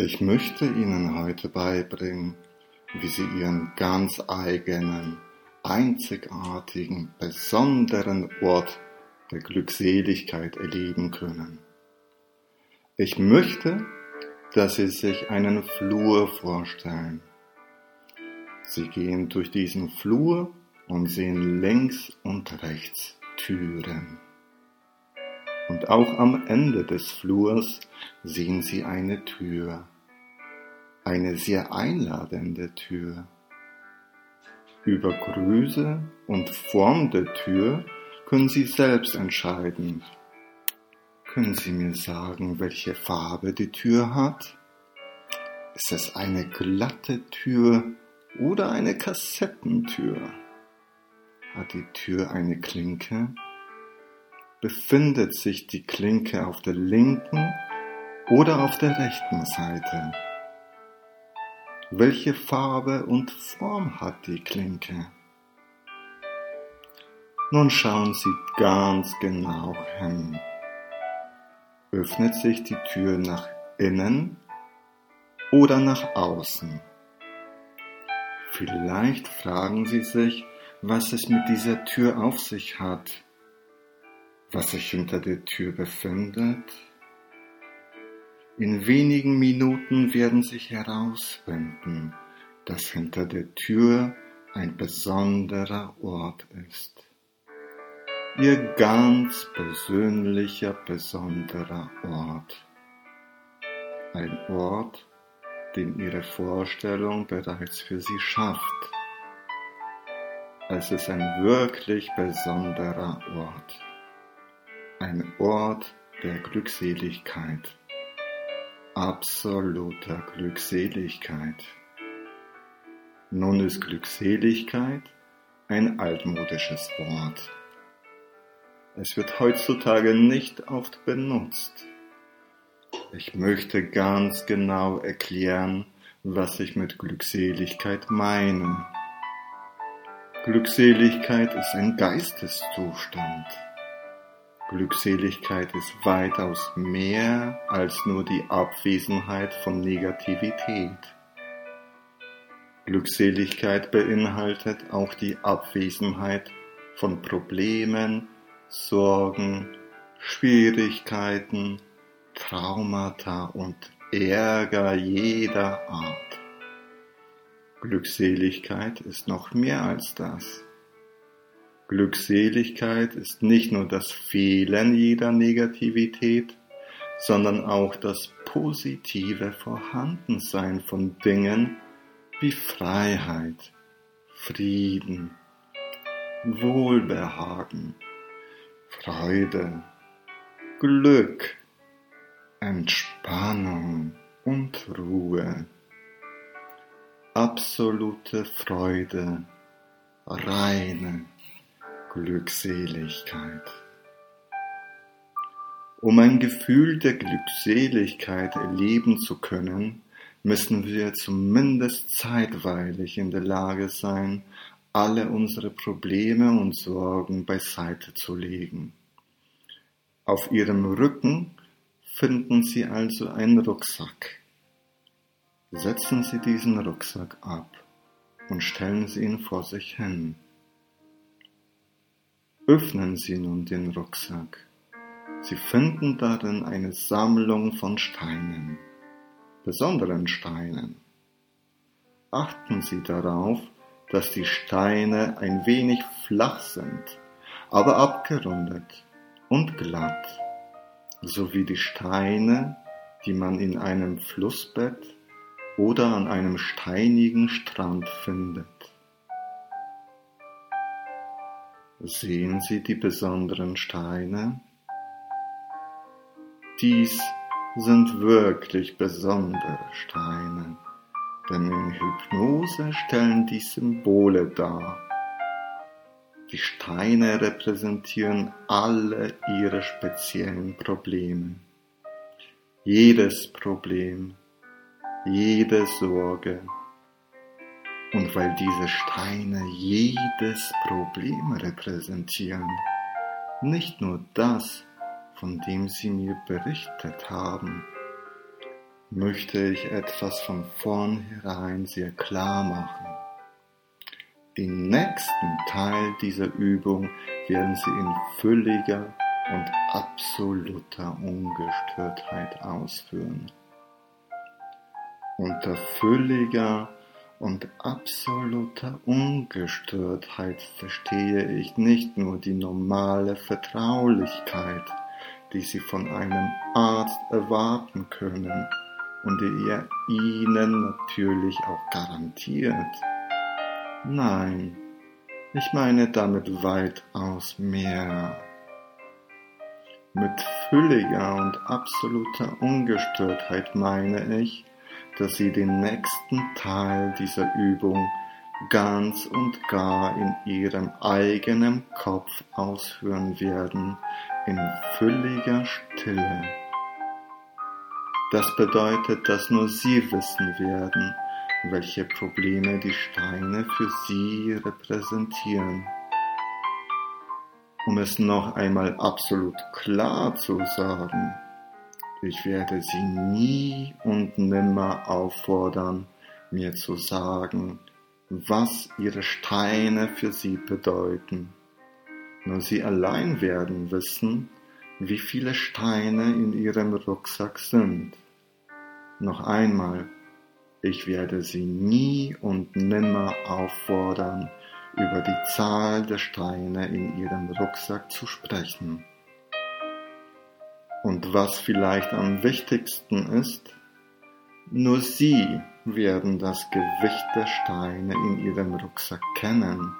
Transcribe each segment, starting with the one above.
Ich möchte Ihnen heute beibringen, wie Sie Ihren ganz eigenen, einzigartigen, besonderen Ort der Glückseligkeit erleben können. Ich möchte, dass Sie sich einen Flur vorstellen. Sie gehen durch diesen Flur und sehen links und rechts Türen. Und auch am Ende des Flurs sehen Sie eine Tür, eine sehr einladende Tür. Über Größe und Form der Tür können Sie selbst entscheiden. Können Sie mir sagen, welche Farbe die Tür hat? Ist es eine glatte Tür oder eine Kassettentür? Hat die Tür eine Klinke? Befindet sich die Klinke auf der linken oder auf der rechten Seite? Welche Farbe und Form hat die Klinke? Nun schauen Sie ganz genau hin. Öffnet sich die Tür nach innen oder nach außen? Vielleicht fragen Sie sich, was es mit dieser Tür auf sich hat, was sich hinter der Tür befindet. In wenigen Minuten werden sich herausfinden, dass hinter der Tür ein besonderer Ort ist. Ihr ganz persönlicher, besonderer Ort. Ein Ort, den Ihre Vorstellung bereits für Sie schafft es ist ein wirklich besonderer Ort. Ein Ort der Glückseligkeit. Absoluter Glückseligkeit. Nun ist Glückseligkeit ein altmodisches Wort. Es wird heutzutage nicht oft benutzt. Ich möchte ganz genau erklären, was ich mit Glückseligkeit meine. Glückseligkeit ist ein Geisteszustand. Glückseligkeit ist weitaus mehr als nur die Abwesenheit von Negativität. Glückseligkeit beinhaltet auch die Abwesenheit von Problemen, Sorgen, Schwierigkeiten, Traumata und Ärger jeder Art. Glückseligkeit ist noch mehr als das. Glückseligkeit ist nicht nur das Fehlen jeder Negativität, sondern auch das positive Vorhandensein von Dingen wie Freiheit, Frieden, Wohlbehagen, Freude, Glück, Entspannung und Ruhe. Absolute Freude, reine Glückseligkeit. Um ein Gefühl der Glückseligkeit erleben zu können, müssen wir zumindest zeitweilig in der Lage sein, alle unsere Probleme und Sorgen beiseite zu legen. Auf ihrem Rücken finden Sie also einen Rucksack. Setzen Sie diesen Rucksack ab und stellen Sie ihn vor sich hin. Öffnen Sie nun den Rucksack. Sie finden darin eine Sammlung von Steinen, besonderen Steinen. Achten Sie darauf, dass die Steine ein wenig flach sind, aber abgerundet und glatt, so wie die Steine, die man in einem Flussbett oder an einem steinigen Strand findet. Sehen Sie die besonderen Steine? Dies sind wirklich besondere Steine, denn in Hypnose stellen die Symbole dar. Die Steine repräsentieren alle ihre speziellen Probleme. Jedes Problem jede Sorge. Und weil diese Steine jedes Problem repräsentieren, nicht nur das, von dem sie mir berichtet haben, möchte ich etwas von vornherein sehr klar machen. Den nächsten Teil dieser Übung werden Sie in völliger und absoluter Ungestörtheit ausführen. Unter völliger und absoluter Ungestörtheit verstehe ich nicht nur die normale Vertraulichkeit, die Sie von einem Arzt erwarten können und die er Ihnen natürlich auch garantiert. Nein, ich meine damit weitaus mehr. Mit völliger und absoluter Ungestörtheit meine ich, dass Sie den nächsten Teil dieser Übung ganz und gar in Ihrem eigenen Kopf ausführen werden, in völliger Stille. Das bedeutet, dass nur Sie wissen werden, welche Probleme die Steine für Sie repräsentieren. Um es noch einmal absolut klar zu sagen, ich werde Sie nie und nimmer auffordern, mir zu sagen, was Ihre Steine für Sie bedeuten. Nur Sie allein werden wissen, wie viele Steine in Ihrem Rucksack sind. Noch einmal, ich werde Sie nie und nimmer auffordern, über die Zahl der Steine in Ihrem Rucksack zu sprechen. Und was vielleicht am wichtigsten ist, nur Sie werden das Gewicht der Steine in Ihrem Rucksack kennen.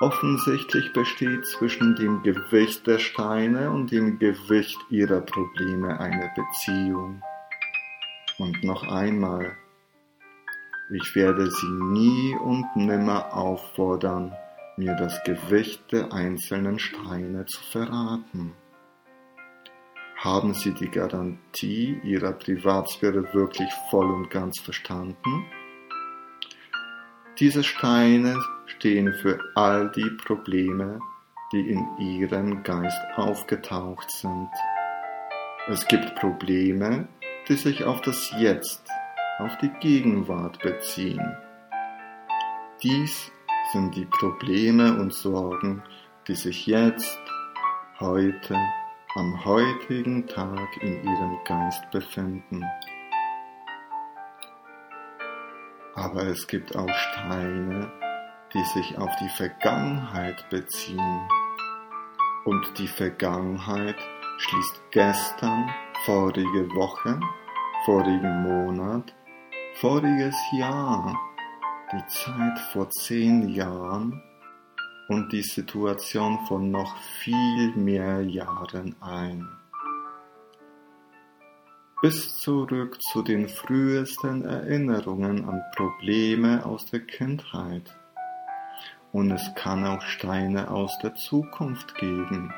Offensichtlich besteht zwischen dem Gewicht der Steine und dem Gewicht Ihrer Probleme eine Beziehung. Und noch einmal, ich werde Sie nie und nimmer auffordern, mir das Gewicht der einzelnen Steine zu verraten. Haben Sie die Garantie Ihrer Privatsphäre wirklich voll und ganz verstanden? Diese Steine stehen für all die Probleme, die in Ihrem Geist aufgetaucht sind. Es gibt Probleme, die sich auf das Jetzt, auf die Gegenwart beziehen. Dies sind die Probleme und Sorgen, die sich jetzt, heute am heutigen Tag in ihrem Geist befinden. Aber es gibt auch Steine, die sich auf die Vergangenheit beziehen. Und die Vergangenheit schließt gestern, vorige Woche, vorigen Monat, voriges Jahr, die Zeit vor zehn Jahren und die Situation von noch viel mehr Jahren ein. Bis zurück zu den frühesten Erinnerungen an Probleme aus der Kindheit. Und es kann auch Steine aus der Zukunft geben.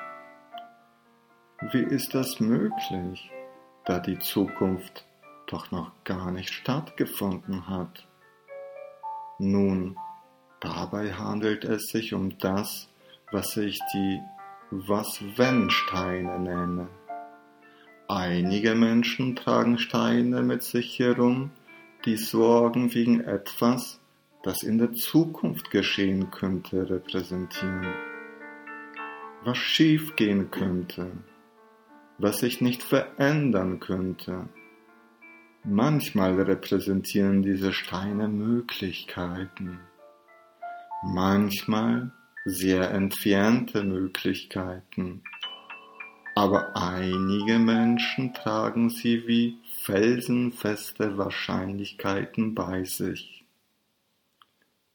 Wie ist das möglich, da die Zukunft doch noch gar nicht stattgefunden hat? Nun, Dabei handelt es sich um das, was ich die Was-Wenn-Steine nenne. Einige Menschen tragen Steine mit sich herum, die Sorgen wegen etwas, das in der Zukunft geschehen könnte, repräsentieren. Was schiefgehen könnte, was sich nicht verändern könnte. Manchmal repräsentieren diese Steine Möglichkeiten manchmal sehr entfernte Möglichkeiten, aber einige Menschen tragen sie wie felsenfeste Wahrscheinlichkeiten bei sich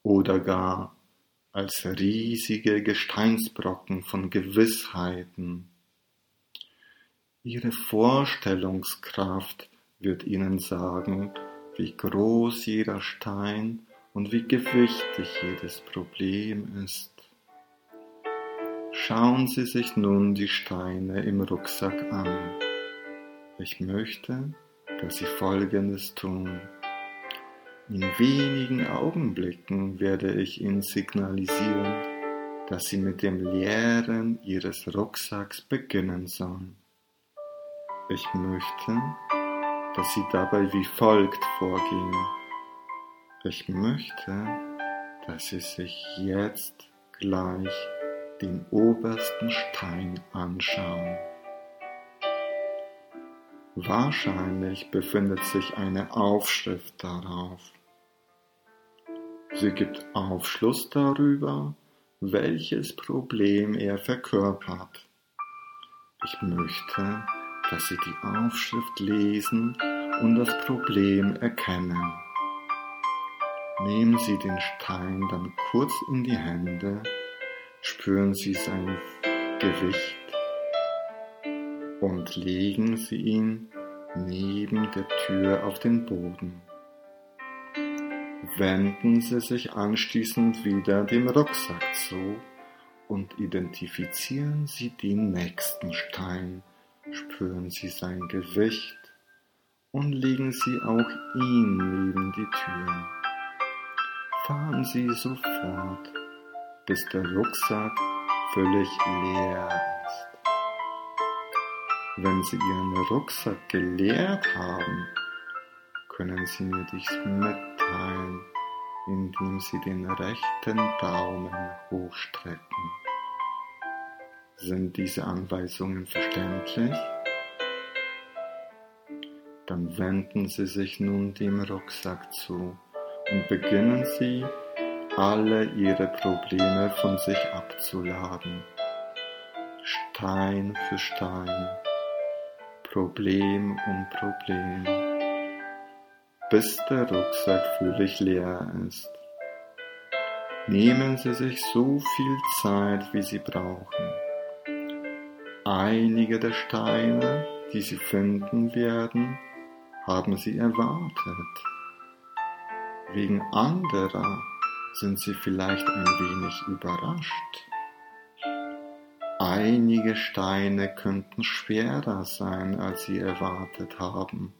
oder gar als riesige Gesteinsbrocken von Gewissheiten. Ihre Vorstellungskraft wird ihnen sagen, wie groß jeder Stein und wie gewichtig jedes Problem ist. Schauen Sie sich nun die Steine im Rucksack an. Ich möchte, dass Sie Folgendes tun. In wenigen Augenblicken werde ich Ihnen signalisieren, dass Sie mit dem Leeren Ihres Rucksacks beginnen sollen. Ich möchte, dass Sie dabei wie folgt vorgehen. Ich möchte, dass Sie sich jetzt gleich den obersten Stein anschauen. Wahrscheinlich befindet sich eine Aufschrift darauf. Sie gibt Aufschluss darüber, welches Problem er verkörpert. Ich möchte, dass Sie die Aufschrift lesen und das Problem erkennen. Nehmen Sie den Stein dann kurz in die Hände, spüren Sie sein Gewicht und legen Sie ihn neben der Tür auf den Boden. Wenden Sie sich anschließend wieder dem Rucksack zu und identifizieren Sie den nächsten Stein, spüren Sie sein Gewicht und legen Sie auch ihn neben die Tür. Fahren Sie sofort, bis der Rucksack völlig leer ist. Wenn Sie Ihren Rucksack geleert haben, können Sie mir dies mitteilen, indem Sie den rechten Daumen hochstrecken. Sind diese Anweisungen verständlich? Dann wenden Sie sich nun dem Rucksack zu und beginnen Sie, alle Ihre Probleme von sich abzuladen. Stein für Stein, Problem um Problem, bis der Rucksack völlig leer ist. Nehmen Sie sich so viel Zeit, wie Sie brauchen. Einige der Steine, die Sie finden werden, haben Sie erwartet. Wegen anderer sind Sie vielleicht ein wenig überrascht. Einige Steine könnten schwerer sein, als Sie erwartet haben.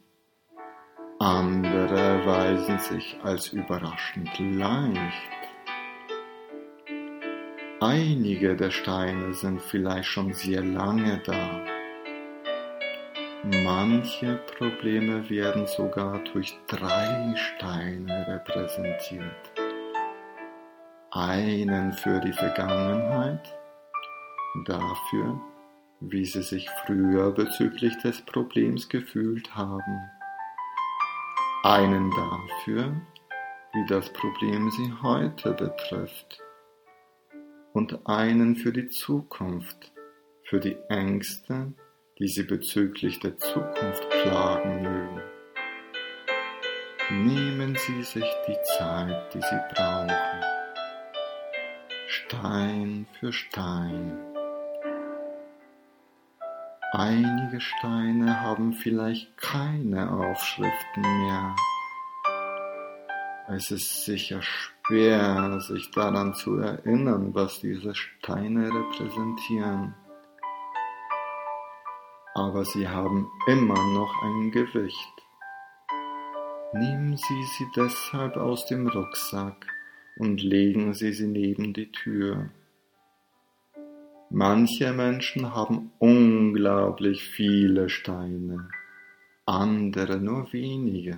Andere erweisen sich als überraschend leicht. Einige der Steine sind vielleicht schon sehr lange da. Manche Probleme werden sogar durch drei Steine repräsentiert. Einen für die Vergangenheit, dafür, wie sie sich früher bezüglich des Problems gefühlt haben, einen dafür, wie das Problem sie heute betrifft. Und einen für die Zukunft, für die Ängste, die sie bezüglich der Zukunft klagen mögen. Nehmen Sie sich die Zeit, die Sie brauchen. Stein für Stein. Einige Steine haben vielleicht keine Aufschriften mehr. Es ist sicher schwer, sich daran zu erinnern, was diese Steine repräsentieren. Aber sie haben immer noch ein Gewicht. Nehmen Sie sie deshalb aus dem Rucksack und legen Sie sie neben die Tür. Manche Menschen haben unglaublich viele Steine, andere nur wenige.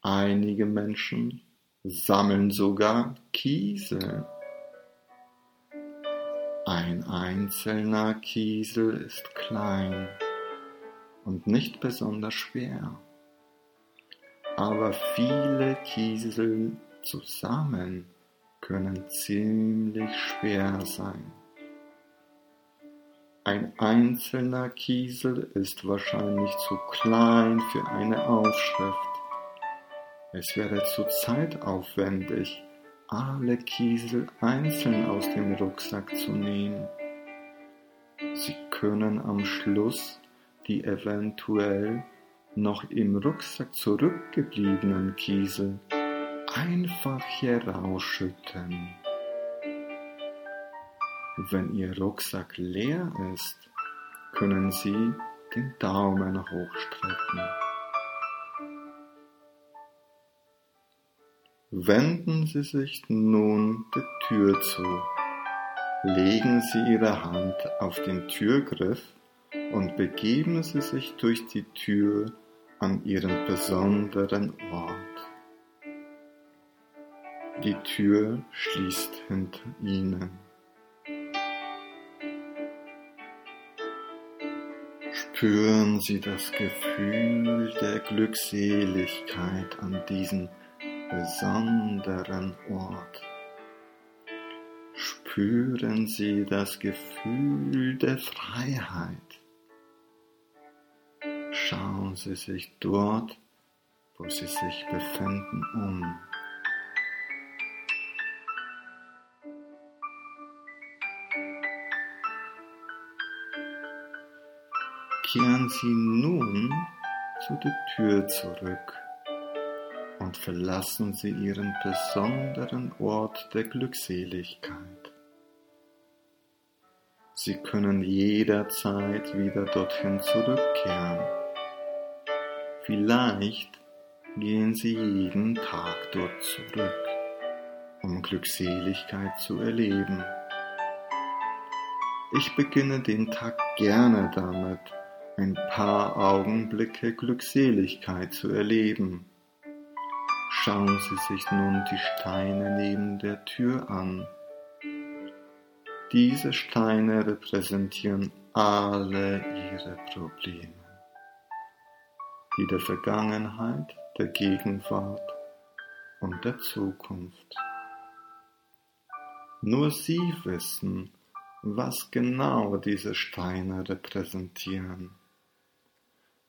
Einige Menschen sammeln sogar Kiesel. Ein einzelner Kiesel ist klein und nicht besonders schwer, aber viele Kiesel zusammen können ziemlich schwer sein. Ein einzelner Kiesel ist wahrscheinlich zu klein für eine Aufschrift. Es wäre zu zeitaufwendig, alle Kiesel einzeln aus dem Rucksack zu nehmen. Sie können am Schluss die eventuell noch im Rucksack zurückgebliebenen Kiesel einfach herausschütten. Wenn Ihr Rucksack leer ist, können Sie den Daumen hochstrecken. Wenden Sie sich nun der Tür zu. Legen Sie Ihre Hand auf den Türgriff und begeben Sie sich durch die Tür an Ihren besonderen Ort. Die Tür schließt hinter Ihnen. Spüren Sie das Gefühl der Glückseligkeit an diesem besonderen Ort. Spüren Sie das Gefühl der Freiheit. Schauen Sie sich dort, wo Sie sich befinden, um. kehren Sie nun zu der Tür zurück und verlassen Sie Ihren besonderen Ort der Glückseligkeit. Sie können jederzeit wieder dorthin zurückkehren. Vielleicht gehen Sie jeden Tag dort zurück, um Glückseligkeit zu erleben. Ich beginne den Tag gerne damit, ein paar Augenblicke Glückseligkeit zu erleben. Schauen Sie sich nun die Steine neben der Tür an. Diese Steine repräsentieren alle Ihre Probleme, die der Vergangenheit, der Gegenwart und der Zukunft. Nur Sie wissen, was genau diese Steine repräsentieren.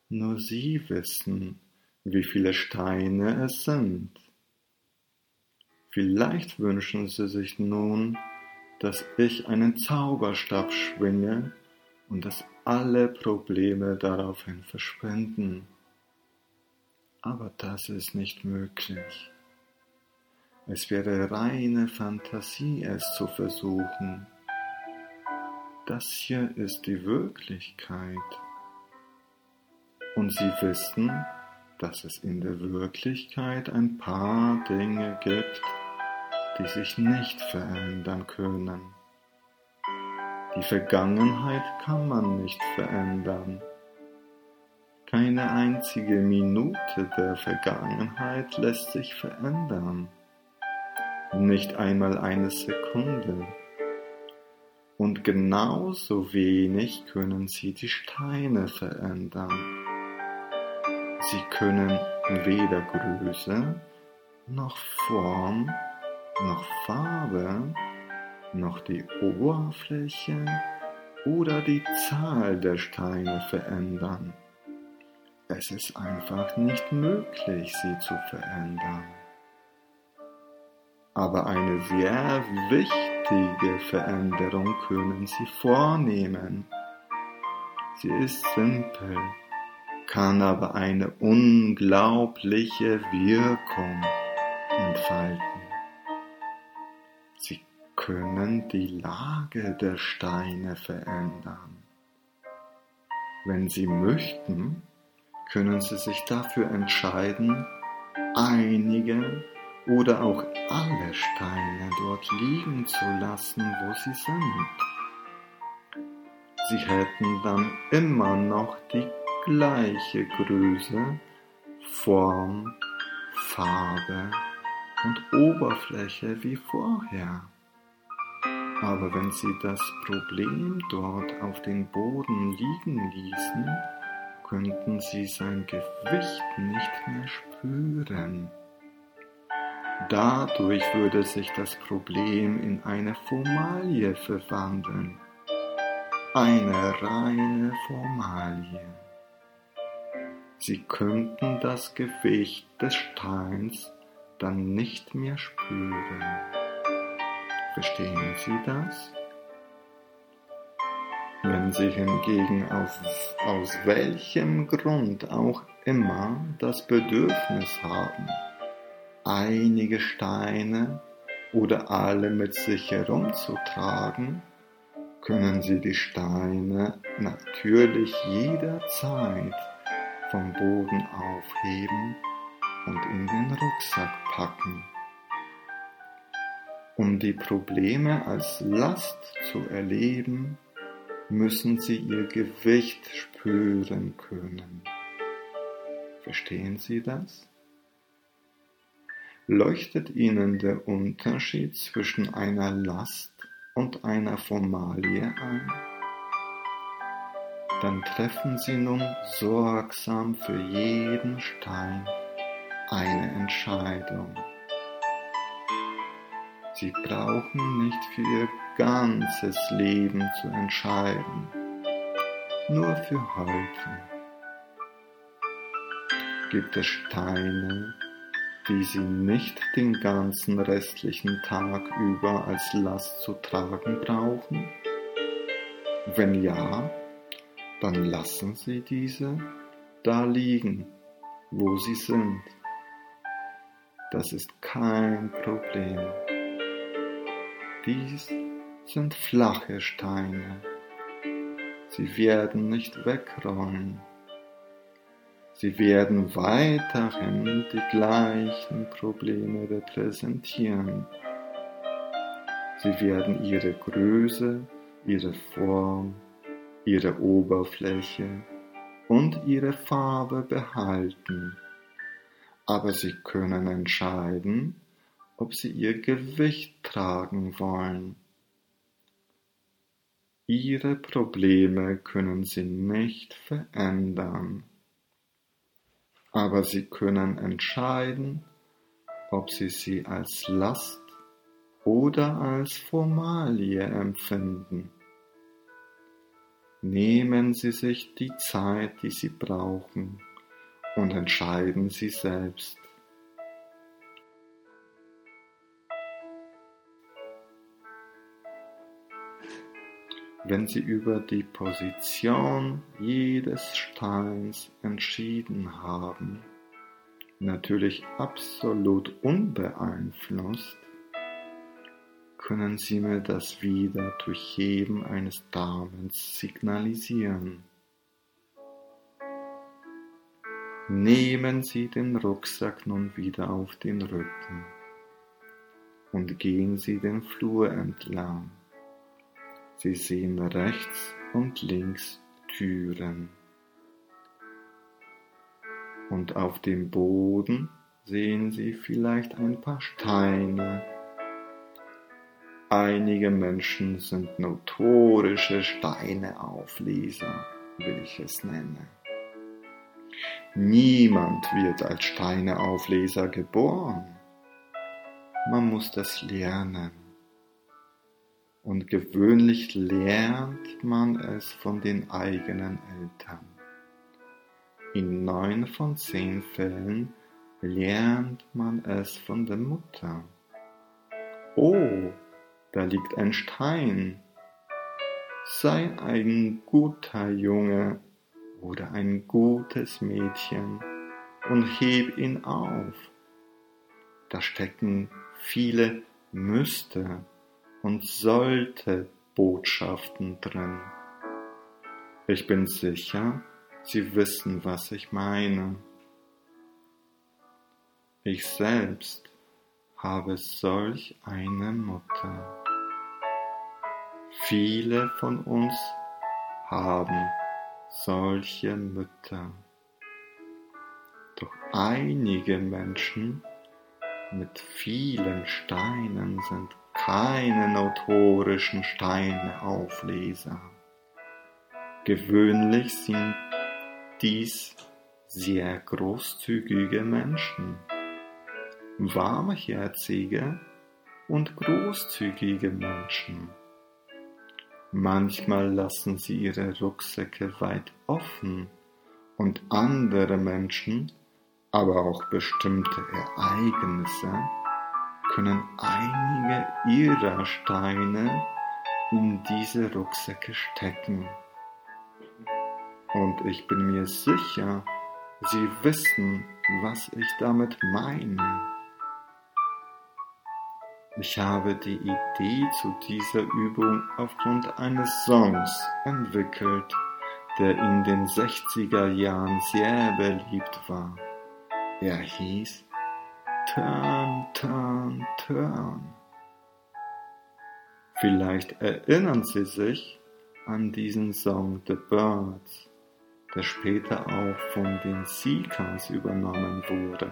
Nur Sie wissen, wie viele Steine es sind. Vielleicht wünschen Sie sich nun, dass ich einen Zauberstab schwinge und dass alle Probleme daraufhin verschwinden. Aber das ist nicht möglich. Es wäre reine Fantasie, es zu versuchen. Das hier ist die Wirklichkeit. Und sie wissen, dass es in der Wirklichkeit ein paar Dinge gibt, die sich nicht verändern können. Die Vergangenheit kann man nicht verändern. Keine einzige Minute der Vergangenheit lässt sich verändern. Nicht einmal eine Sekunde. Und genauso wenig können sie die Steine verändern. Sie können weder Größe, noch Form, noch Farbe, noch die Oberfläche oder die Zahl der Steine verändern. Es ist einfach nicht möglich, sie zu verändern. Aber eine sehr wichtige Veränderung können Sie vornehmen. Sie ist simpel kann aber eine unglaubliche Wirkung entfalten. Sie können die Lage der Steine verändern. Wenn Sie möchten, können Sie sich dafür entscheiden, einige oder auch alle Steine dort liegen zu lassen, wo sie sind. Sie hätten dann immer noch die gleiche Größe, Form, Farbe und Oberfläche wie vorher. Aber wenn Sie das Problem dort auf den Boden liegen ließen, könnten Sie sein Gewicht nicht mehr spüren. Dadurch würde sich das Problem in eine Formalie verwandeln. Eine reine Formalie. Sie könnten das Gewicht des Steins dann nicht mehr spüren. Verstehen Sie das? Wenn Sie hingegen auf, aus welchem Grund auch immer das Bedürfnis haben, einige Steine oder alle mit sich herumzutragen, können Sie die Steine natürlich jederzeit vom Boden aufheben und in den Rucksack packen. Um die Probleme als Last zu erleben, müssen Sie Ihr Gewicht spüren können. Verstehen Sie das? Leuchtet Ihnen der Unterschied zwischen einer Last und einer Formalie ein? Dann treffen Sie nun sorgsam für jeden Stein eine Entscheidung. Sie brauchen nicht für Ihr ganzes Leben zu entscheiden, nur für heute. Gibt es Steine, die Sie nicht den ganzen restlichen Tag über als Last zu tragen brauchen? Wenn ja, dann lassen Sie diese da liegen, wo sie sind. Das ist kein Problem. Dies sind flache Steine. Sie werden nicht wegrollen. Sie werden weiterhin die gleichen Probleme repräsentieren. Sie werden ihre Größe, ihre Form, ihre Oberfläche und ihre Farbe behalten, aber sie können entscheiden, ob sie ihr Gewicht tragen wollen. Ihre Probleme können sie nicht verändern, aber sie können entscheiden, ob sie sie als Last oder als Formalie empfinden. Nehmen Sie sich die Zeit, die Sie brauchen, und entscheiden Sie selbst. Wenn Sie über die Position jedes Steins entschieden haben, natürlich absolut unbeeinflusst, können Sie mir das wieder durch Heben eines Daumens signalisieren. Nehmen Sie den Rucksack nun wieder auf den Rücken und gehen Sie den Flur entlang. Sie sehen rechts und links Türen. Und auf dem Boden sehen Sie vielleicht ein paar Steine. Einige Menschen sind notorische Steineaufleser, will ich es nennen. Niemand wird als Steineaufleser geboren. Man muss das lernen. Und gewöhnlich lernt man es von den eigenen Eltern. In neun von zehn Fällen lernt man es von der Mutter. Oh, da liegt ein Stein. Sei ein guter Junge oder ein gutes Mädchen und heb ihn auf. Da stecken viele müsste und sollte Botschaften drin. Ich bin sicher, Sie wissen, was ich meine. Ich selbst habe solch eine Mutter. Viele von uns haben solche Mütter. Doch einige Menschen mit vielen Steinen sind keine notorischen Steineaufleser. Gewöhnlich sind dies sehr großzügige Menschen, warmherzige und großzügige Menschen. Manchmal lassen sie ihre Rucksäcke weit offen und andere Menschen, aber auch bestimmte Ereignisse können einige ihrer Steine in diese Rucksäcke stecken. Und ich bin mir sicher, sie wissen, was ich damit meine. Ich habe die Idee zu dieser Übung aufgrund eines Songs entwickelt, der in den 60er Jahren sehr beliebt war. Er hieß Turn, Turn, Turn. Vielleicht erinnern Sie sich, an diesen Song The Birds, der später auch von den Seekers übernommen wurde.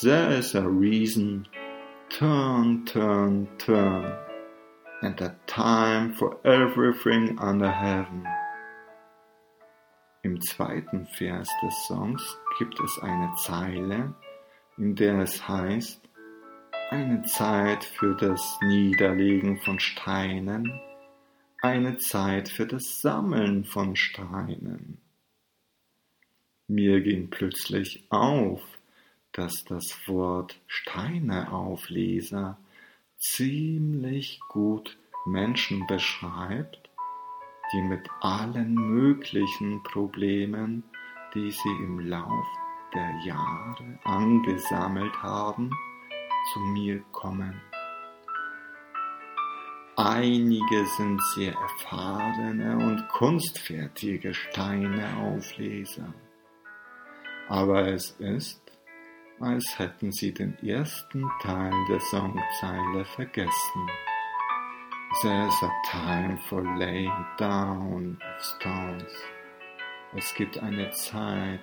There is a reason, turn, turn, turn, and a time for everything under heaven. Im zweiten Vers des Songs gibt es eine Zeile, in der es heißt, eine Zeit für das Niederlegen von Steinen, eine Zeit für das Sammeln von Steinen. Mir ging plötzlich auf, dass das Wort Steineaufleser ziemlich gut Menschen beschreibt, die mit allen möglichen Problemen, die sie im Lauf der Jahre angesammelt haben, zu mir kommen. Einige sind sehr erfahrene und kunstfertige Steineaufleser, aber es ist, als hätten sie den ersten Teil der Songzeile vergessen. There's a time for laying down of stones. Es gibt eine Zeit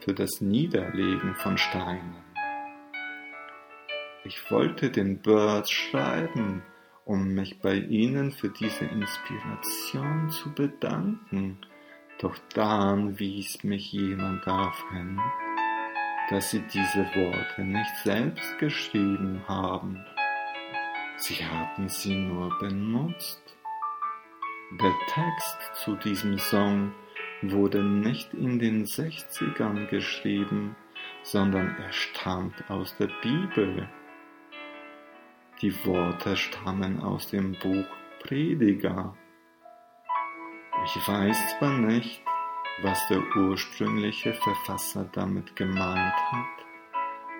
für das Niederlegen von Steinen. Ich wollte den Birds schreiben, um mich bei ihnen für diese Inspiration zu bedanken, doch dann wies mich jemand darauf hin, dass sie diese Worte nicht selbst geschrieben haben. Sie hatten sie nur benutzt. Der Text zu diesem Song wurde nicht in den 60ern geschrieben, sondern er stammt aus der Bibel. Die Worte stammen aus dem Buch Prediger. Ich weiß zwar nicht, was der ursprüngliche Verfasser damit gemeint hat,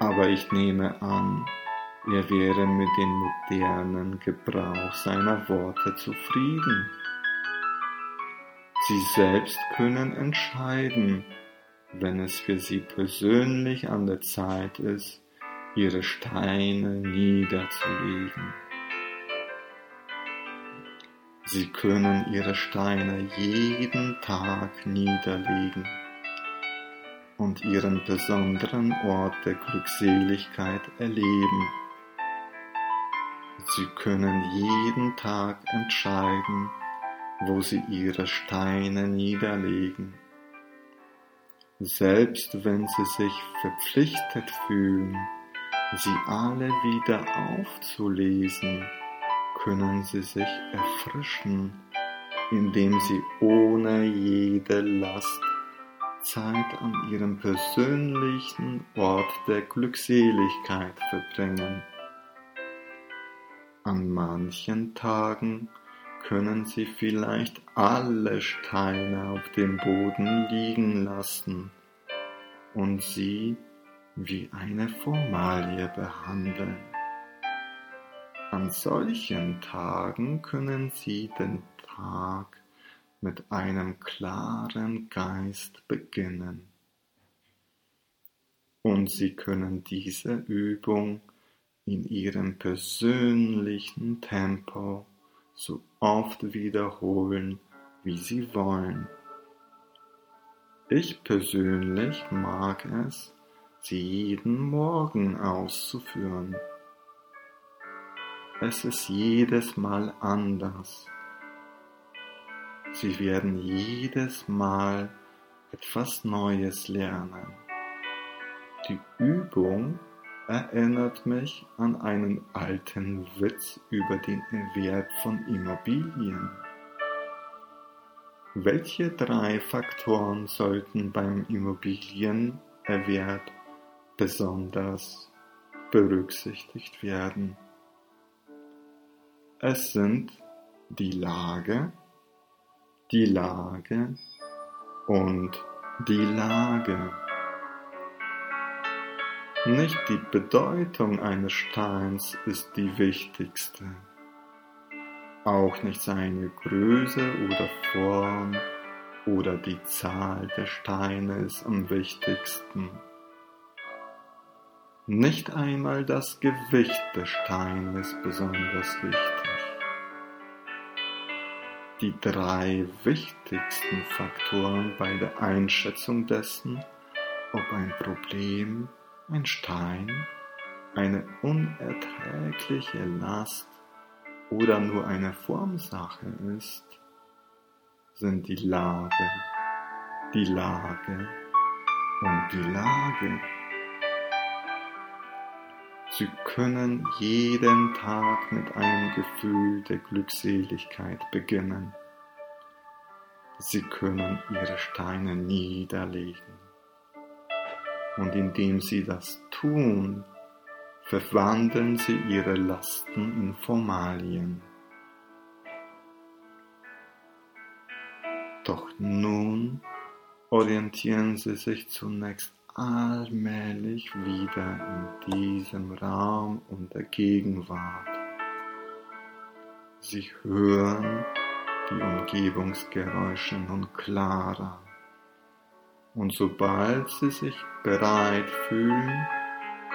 aber ich nehme an, er wäre mit dem modernen Gebrauch seiner Worte zufrieden. Sie selbst können entscheiden, wenn es für sie persönlich an der Zeit ist, ihre Steine niederzulegen. Sie können ihre Steine jeden Tag niederlegen und ihren besonderen Ort der Glückseligkeit erleben. Sie können jeden Tag entscheiden, wo sie ihre Steine niederlegen. Selbst wenn sie sich verpflichtet fühlen, sie alle wieder aufzulesen, können sie sich erfrischen, indem sie ohne jede Last Zeit an ihrem persönlichen Ort der Glückseligkeit verbringen. An manchen Tagen können sie vielleicht alle Steine auf dem Boden liegen lassen und sie wie eine Formalie behandeln. An solchen Tagen können Sie den Tag mit einem klaren Geist beginnen. Und Sie können diese Übung in Ihrem persönlichen Tempo so oft wiederholen, wie Sie wollen. Ich persönlich mag es, sie jeden Morgen auszuführen. Es ist jedes Mal anders. Sie werden jedes Mal etwas Neues lernen. Die Übung erinnert mich an einen alten Witz über den Wert von Immobilien. Welche drei Faktoren sollten beim Immobilienerwert besonders berücksichtigt werden. Es sind die Lage, die Lage und die Lage. Nicht die Bedeutung eines Steins ist die wichtigste, auch nicht seine Größe oder Form oder die Zahl der Steine ist am wichtigsten. Nicht einmal das Gewicht des Steines ist besonders wichtig. Die drei wichtigsten Faktoren bei der Einschätzung dessen, ob ein Problem, ein Stein, eine unerträgliche Last oder nur eine Formsache ist, sind die Lage, die Lage und die Lage. Sie können jeden Tag mit einem Gefühl der Glückseligkeit beginnen. Sie können ihre Steine niederlegen. Und indem sie das tun, verwandeln sie ihre Lasten in Formalien. Doch nun orientieren sie sich zunächst allmählich wieder in diesem Raum und der Gegenwart. Sie hören die Umgebungsgeräusche nun klarer. Und sobald sie sich bereit fühlen,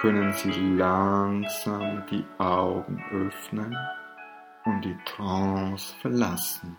können sie langsam die Augen öffnen und die Trance verlassen.